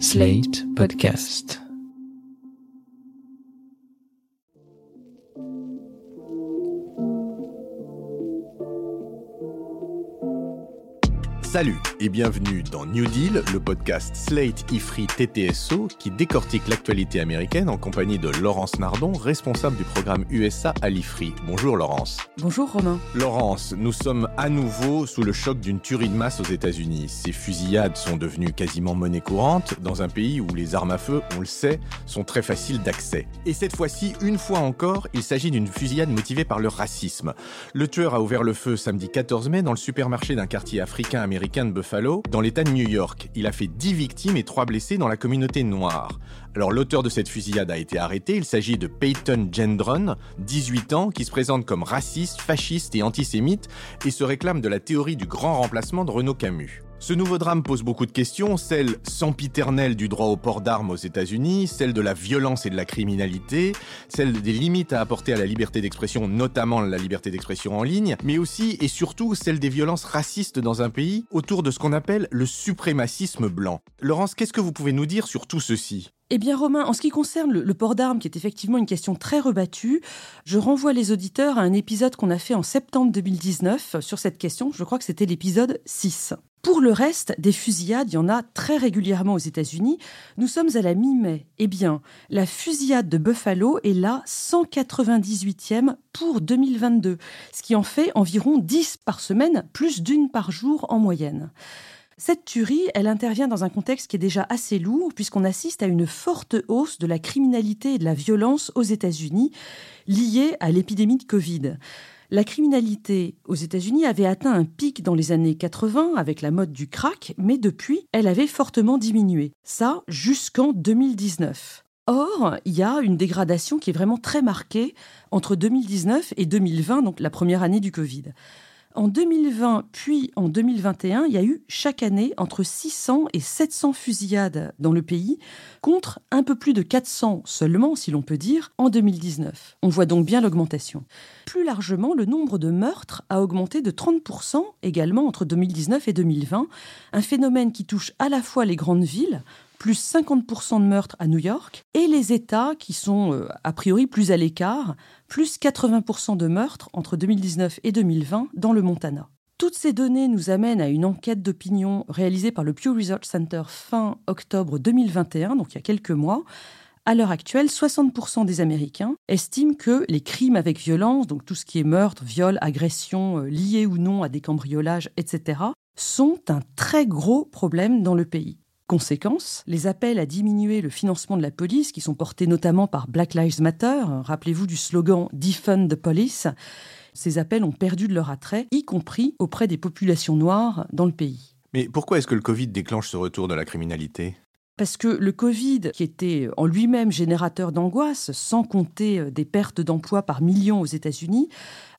Slate Podcast. Salut et bienvenue dans New Deal, le podcast Slate Ifri TTSO qui décortique l'actualité américaine en compagnie de Laurence Nardon, responsable du programme USA à l'Ifri. Bonjour Laurence. Bonjour Romain. Laurence, nous sommes à nouveau sous le choc d'une tuerie de masse aux États-Unis. Ces fusillades sont devenues quasiment monnaie courante dans un pays où les armes à feu, on le sait, sont très faciles d'accès. Et cette fois-ci, une fois encore, il s'agit d'une fusillade motivée par le racisme. Le tueur a ouvert le feu samedi 14 mai dans le supermarché d'un quartier africain américain de Buffalo, dans l'État de New York. Il a fait 10 victimes et 3 blessés dans la communauté noire. Alors l'auteur de cette fusillade a été arrêté, il s'agit de Peyton Gendron, 18 ans, qui se présente comme raciste, fasciste et antisémite et se réclame de la théorie du grand remplacement de Renaud Camus. Ce nouveau drame pose beaucoup de questions, celle sempiternelle du droit au port d'armes aux États-Unis, celle de la violence et de la criminalité, celle des limites à apporter à la liberté d'expression, notamment la liberté d'expression en ligne, mais aussi et surtout celle des violences racistes dans un pays autour de ce qu'on appelle le suprémacisme blanc. Laurence, qu'est-ce que vous pouvez nous dire sur tout ceci? Eh bien, Romain, en ce qui concerne le, port d'armes, qui est effectivement une question très rebattue, je renvoie les auditeurs à un épisode qu'on a fait en septembre 2019 sur cette question. Je crois que c'était l'épisode 6. Pour le reste, des fusillades, il y en a très régulièrement aux États-Unis. Nous sommes à la mi-mai. Eh bien, la fusillade de Buffalo est la 198e pour 2022, ce qui en fait environ 10 par semaine, plus d'une par jour en moyenne. Cette tuerie, elle intervient dans un contexte qui est déjà assez lourd, puisqu'on assiste à une forte hausse de la criminalité et de la violence aux États-Unis liée à l'épidémie de Covid. La criminalité aux États-Unis avait atteint un pic dans les années 80 avec la mode du crack, mais depuis, elle avait fortement diminué. Ça jusqu'en 2019. Or, il y a une dégradation qui est vraiment très marquée entre 2019 et 2020, donc la première année du Covid. En 2020 puis en 2021, il y a eu chaque année entre 600 et 700 fusillades dans le pays, contre un peu plus de 400 seulement, si l'on peut dire, en 2019. On voit donc bien l'augmentation. Plus largement, le nombre de meurtres a augmenté de 30% également entre 2019 et 2020, un phénomène qui touche à la fois les grandes villes, plus 50% de meurtres à New York, et les États qui sont euh, a priori plus à l'écart, plus 80% de meurtres entre 2019 et 2020 dans le Montana. Toutes ces données nous amènent à une enquête d'opinion réalisée par le Pew Research Center fin octobre 2021, donc il y a quelques mois. À l'heure actuelle, 60% des Américains estiment que les crimes avec violence, donc tout ce qui est meurtre, viol, agression, euh, liés ou non à des cambriolages, etc., sont un très gros problème dans le pays. Conséquence, les appels à diminuer le financement de la police, qui sont portés notamment par Black Lives Matter, rappelez-vous du slogan Defund the Police, ces appels ont perdu de leur attrait, y compris auprès des populations noires dans le pays. Mais pourquoi est-ce que le Covid déclenche ce retour de la criminalité? Parce que le Covid, qui était en lui-même générateur d'angoisse, sans compter des pertes d'emplois par millions aux États-Unis,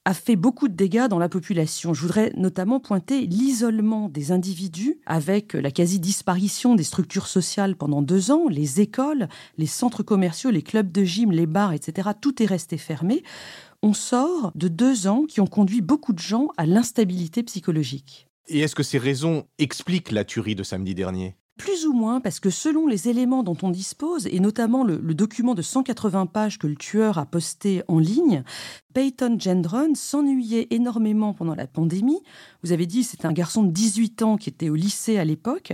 a fait beaucoup de dégâts dans la population. Je voudrais notamment pointer l'isolement des individus avec la quasi-disparition des structures sociales pendant deux ans, les écoles, les centres commerciaux, les clubs de gym, les bars, etc. Tout est resté fermé. On sort de deux ans qui ont conduit beaucoup de gens à l'instabilité psychologique. Et est-ce que ces raisons expliquent la tuerie de samedi dernier? Plus ou moins, parce que selon les éléments dont on dispose, et notamment le, document de 180 pages que le tueur a posté en ligne, Peyton Gendron s'ennuyait énormément pendant la pandémie. Vous avez dit, c'est un garçon de 18 ans qui était au lycée à l'époque.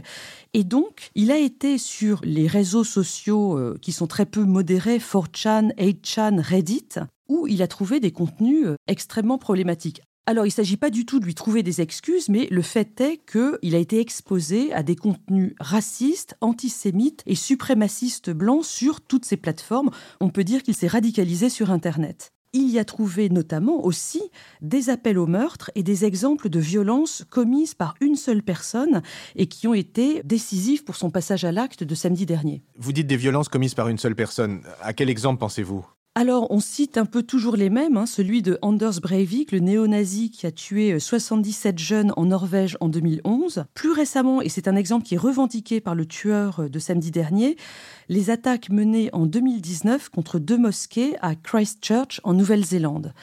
Et donc, il a été sur les réseaux sociaux euh, qui sont très peu modérés, 4chan, 8chan, Reddit, où il a trouvé des contenus euh, extrêmement problématiques. Alors, il ne s'agit pas du tout de lui trouver des excuses, mais le fait est qu'il a été exposé à des contenus racistes, antisémites et suprémacistes blancs sur toutes ces plateformes. On peut dire qu'il s'est radicalisé sur Internet. Il y a trouvé notamment aussi des appels au meurtre et des exemples de violences commises par une seule personne et qui ont été décisifs pour son passage à l'acte de samedi dernier. Vous dites des violences commises par une seule personne. À quel exemple pensez-vous? Alors, on cite un peu toujours les mêmes, hein, celui de Anders Breivik, le néo-nazi qui a tué 77 euh, jeunes en Norvège en 2011. Plus récemment, et c'est un exemple qui est revendiqué par le tueur euh, de samedi dernier, les attaques menées en 2019 contre deux mosquées à Christchurch en Nouvelle-Zélande.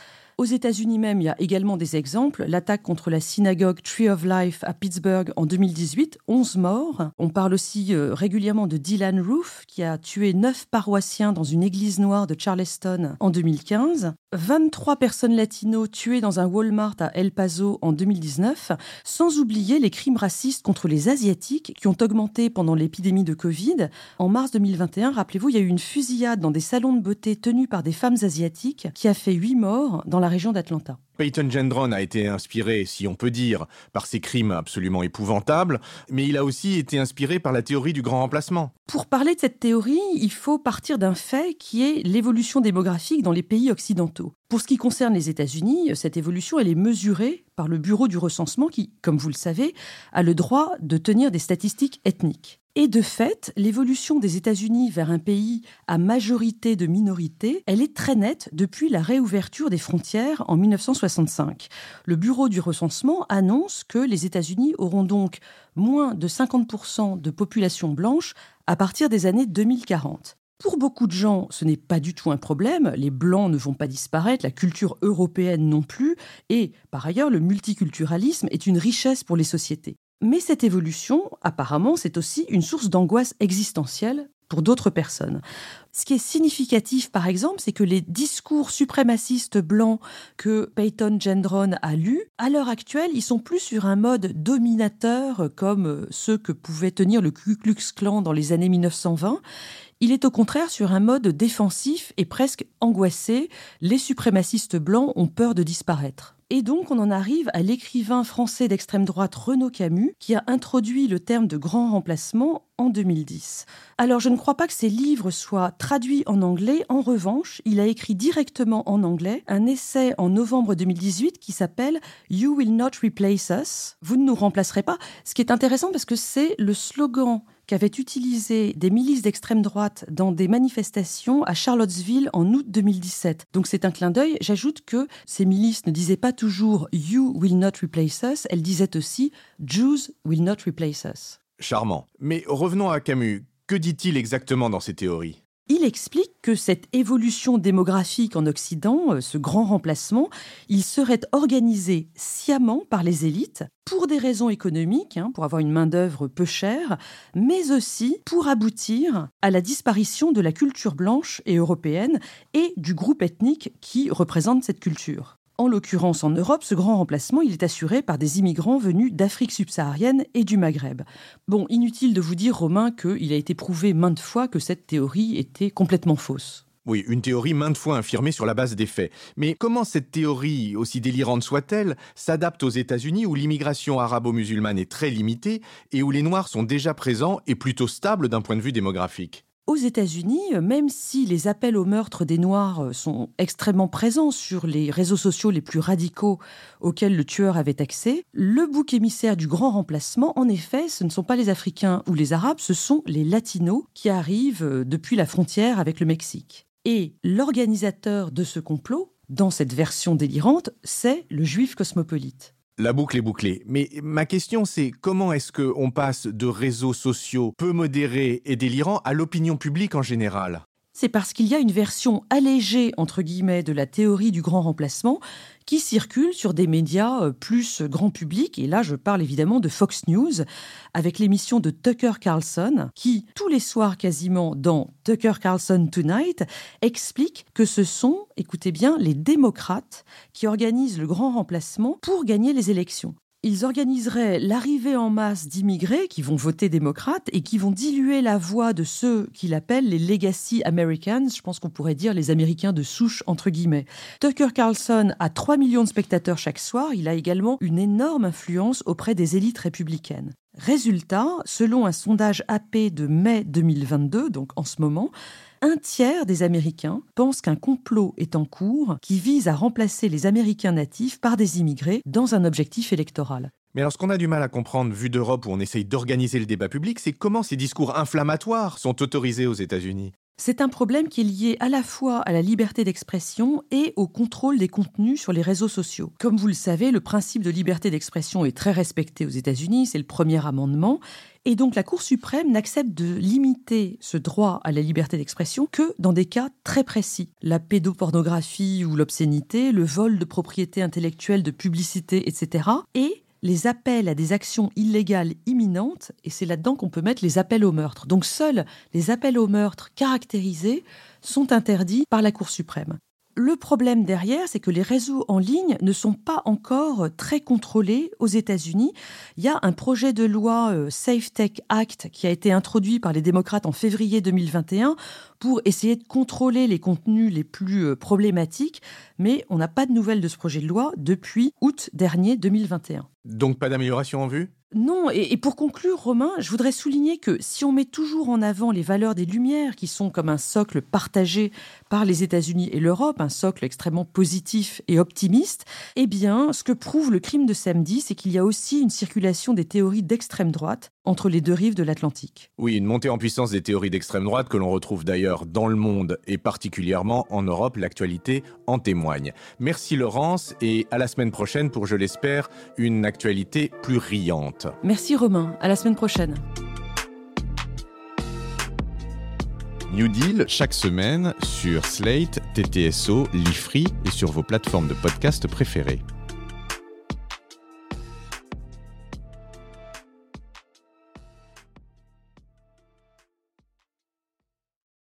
Aux États-Unis même, il y a également des exemples. L'attaque contre la synagogue Tree of Life à Pittsburgh en 2018, 11 morts. On parle aussi euh, régulièrement de Dylan Roof, qui a tué 9 paroissiens dans une église noire de Charleston en 2015. 23 personnes latino tuées dans un Walmart à El Paso en 2019, sans oublier les crimes racistes contre les Asiatiques qui ont augmenté pendant l'épidémie de Covid. En mars 2021, rappelez-vous, il y a eu une fusillade dans des salons de beauté tenus par des femmes asiatiques qui a fait 8 morts dans la région d'Atlanta. Peyton Gendron a été inspiré, si on peut dire, par ces crimes absolument épouvantables, mais il a aussi été inspiré par la théorie du grand remplacement. Pour parler de cette théorie, il faut partir d'un fait qui est l'évolution démographique dans les pays occidentaux. Pour ce qui concerne les États-Unis, cette évolution, elle est mesurée par le Bureau du recensement qui, comme vous le savez, a le droit de tenir des statistiques ethniques. Et de fait, l'évolution des États-Unis vers un pays à majorité de minorités, elle est très nette depuis la réouverture des frontières en 1965. Le Bureau du recensement annonce que les États-Unis auront donc moins de 50% de population blanche à partir des années 2040. Pour beaucoup de gens, ce n'est pas du tout un problème, les blancs ne vont pas disparaître, la culture européenne non plus, et par ailleurs, le multiculturalisme est une richesse pour les sociétés. Mais cette évolution, apparemment, c'est aussi une source d'angoisse existentielle pour d'autres personnes. Ce qui est significatif, par exemple, c'est que les discours suprémacistes blancs que Peyton Gendron a lus, à l'heure actuelle, ils sont plus sur un mode dominateur comme ceux que pouvait tenir le Ku Klux Klan dans les années 1920. Il est au contraire sur un mode défensif et presque angoissé. Les suprémacistes blancs ont peur de disparaître. Et donc on en arrive à l'écrivain français d'extrême droite Renaud Camus, qui a introduit le terme de grand remplacement en 2010. Alors je ne crois pas que ses livres soient traduits en anglais. En revanche, il a écrit directement en anglais un essai en novembre 2018 qui s'appelle You Will Not Replace Us. Vous ne nous remplacerez pas. Ce qui est intéressant parce que c'est le slogan qu'avaient utilisé des milices d'extrême droite dans des manifestations à Charlottesville en août 2017. Donc c'est un clin d'œil. J'ajoute que ces milices ne disaient pas toujours You will not replace us, elles disaient aussi Jews will not replace us. Charmant. Mais revenons à Camus. Que dit-il exactement dans ses théories? Il explique que cette évolution démographique en Occident, euh, ce grand remplacement, il serait organisé sciemment par les élites pour des raisons économiques, hein, pour avoir une main-d'œuvre peu chère, mais aussi pour aboutir à la disparition de la culture blanche et européenne et du groupe ethnique qui représente cette culture. En l'occurrence, en Europe, ce grand remplacement, il est assuré par des immigrants venus d'Afrique subsaharienne et du Maghreb. Bon, inutile de vous dire, Romain, qu'il a été prouvé maintes fois que cette théorie était complètement fausse. Oui, une théorie maintes fois infirmée sur la base des faits. Mais comment cette théorie, aussi délirante soit-elle, s'adapte aux États-Unis où l'immigration arabo-musulmane est très limitée et où les Noirs sont déjà présents et plutôt stables d'un point de vue démographique? Aux États-Unis, même si les appels au meurtre des Noirs sont extrêmement présents sur les réseaux sociaux les plus radicaux auxquels le tueur avait accès, le bouc émissaire du grand remplacement, en effet, ce ne sont pas les Africains ou les Arabes, ce sont les Latinos qui arrivent euh, depuis la frontière avec le Mexique. Et l'organisateur de ce complot, dans cette version délirante, c'est le juif cosmopolite. La boucle est bouclée. Mais ma question, c'est comment est-ce qu'on passe de réseaux sociaux peu modérés et délirants à l'opinion publique en général? C'est parce qu'il y a une version allégée, de la théorie du grand remplacement qui circule sur des médias euh, plus grand public. Et là, je parle évidemment de Fox News, avec l'émission de Tucker Carlson, qui, tous les soirs quasiment dans Tucker Carlson Tonight, explique que ce sont, écoutez bien, les démocrates qui organisent le grand remplacement pour gagner les élections ils organiseraient l'arrivée en masse d'immigrés qui vont voter démocrate et qui vont diluer la voix de ceux qu'il appelle les legacy Americans, je pense qu'on pourrait dire les Américains de souche entre guillemets. Tucker Carlson a 3 millions de spectateurs chaque soir, il a également une énorme influence auprès des élites républicaines. Résultat, selon un sondage AP de mai 2022, donc en ce moment, un tiers des Américains pensent qu'un complot est en cours qui vise à remplacer les Américains natifs par des immigrés dans un objectif électoral. Mais alors ce qu'on a du mal à comprendre, vu d'Europe où on essaye d'organiser le débat public, c'est comment ces discours inflammatoires sont autorisés aux États-Unis? C'est un problème qui est lié à la fois à la liberté d'expression et au contrôle des contenus sur les réseaux sociaux. Comme vous le savez, le principe de liberté d'expression est très respecté aux États-Unis, c'est le premier amendement, et donc la Cour suprême n'accepte de limiter ce droit à la liberté d'expression que dans des cas très précis. La pédopornographie ou l'obscénité, le vol de propriété intellectuelle, de publicité, etc. Et les appels à des actions illégales imminentes, et c'est là-dedans qu'on peut mettre les appels au meurtre. Donc seuls les appels au meurtre caractérisés sont interdits par la Cour suprême le problème derrière, c'est que les réseaux en ligne ne sont pas encore très contrôlés aux États-Unis. Il y a un projet de loi euh, Safe Tech Act qui a été introduit par les démocrates en février 2021 pour essayer de contrôler les contenus les plus euh, problématiques, mais on n'a pas de nouvelles de ce projet de loi depuis août dernier 2021. Donc pas d'amélioration en vue? Non, et, pour conclure, Romain, je voudrais souligner que si on met toujours en avant les valeurs des Lumières, qui sont comme un socle partagé par les États-Unis et l'Europe, un socle extrêmement positif et optimiste, eh bien, ce que prouve le crime de samedi, c'est qu'il y a aussi une circulation des théories d'extrême droite entre les deux rives de l'Atlantique. Oui, une montée en puissance des théories d'extrême droite que l'on retrouve d'ailleurs dans le monde et particulièrement en Europe. L'actualité en témoigne. Merci Laurence et à la semaine prochaine pour, je l'espère, une actualité plus riante. Merci Romain, à la semaine prochaine. New Deal chaque semaine sur Slate, TTSO, Lifree et sur vos plateformes de podcast préférées.